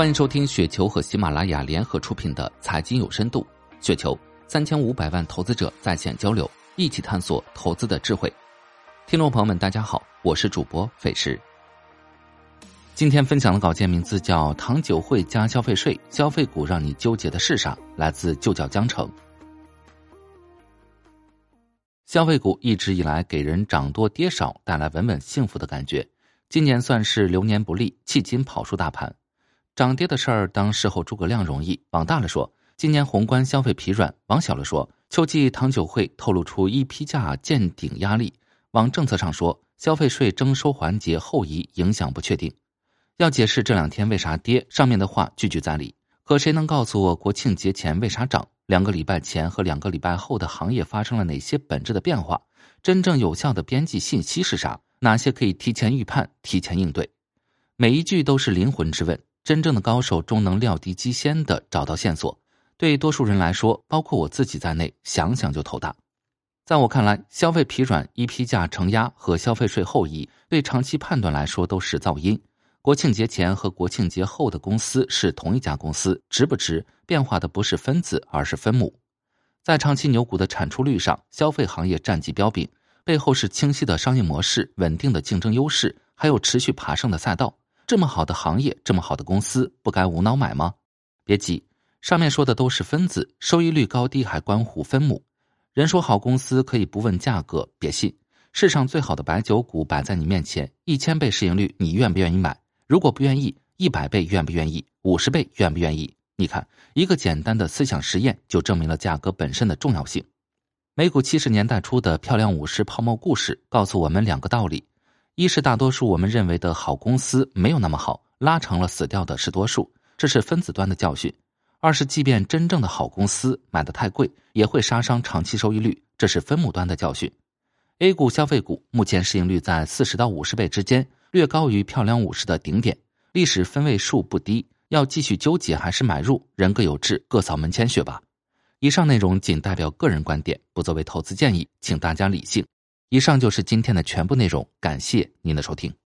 欢迎收听雪球和喜马拉雅联合出品的《财经有深度》，雪球三千五百万投资者在线交流，一起探索投资的智慧。听众朋友们，大家好，我是主播费时。今天分享的稿件名字叫《糖酒会加消费税，消费股让你纠结的是啥》，来自旧角江城。消费股一直以来给人涨多跌少，带来稳稳幸福的感觉。今年算是流年不利，迄今跑输大盘。涨跌的事儿，当事后诸葛亮容易。往大了说，今年宏观消费疲软；往小了说，秋季糖酒会透露出一批价见顶压力；往政策上说，消费税征收环节后移影响不确定。要解释这两天为啥跌，上面的话句句在理。可谁能告诉我国庆节前为啥涨？两个礼拜前和两个礼拜后的行业发生了哪些本质的变化？真正有效的边际信息是啥？哪些可以提前预判、提前应对？每一句都是灵魂之问。真正的高手终能料敌机先的找到线索，对多数人来说，包括我自己在内，想想就头大。在我看来，消费疲软、一批价承压和消费税后移，对长期判断来说都是噪音。国庆节前和国庆节后的公司是同一家公司，值不值变化的不是分子，而是分母。在长期牛股的产出率上，消费行业战绩标炳，背后是清晰的商业模式、稳定的竞争优势，还有持续爬升的赛道。这么好的行业，这么好的公司，不该无脑买吗？别急，上面说的都是分子，收益率高低还关乎分母。人说好公司可以不问价格，别信。世上最好的白酒股摆在你面前，一千倍市盈率，你愿不愿意买？如果不愿意，一百倍愿不愿意？五十倍愿不愿意？你看，一个简单的思想实验就证明了价格本身的重要性。美股七十年代初的漂亮五十泡沫故事告诉我们两个道理。一是大多数我们认为的好公司没有那么好，拉长了死掉的是多数，这是分子端的教训；二是即便真正的好公司买的太贵，也会杀伤长期收益率，这是分母端的教训。A 股消费股目前市盈率在四十到五十倍之间，略高于漂亮五十的顶点，历史分位数不低，要继续纠结还是买入，人各有志，各扫门前雪吧。以上内容仅代表个人观点，不作为投资建议，请大家理性。以上就是今天的全部内容，感谢您的收听。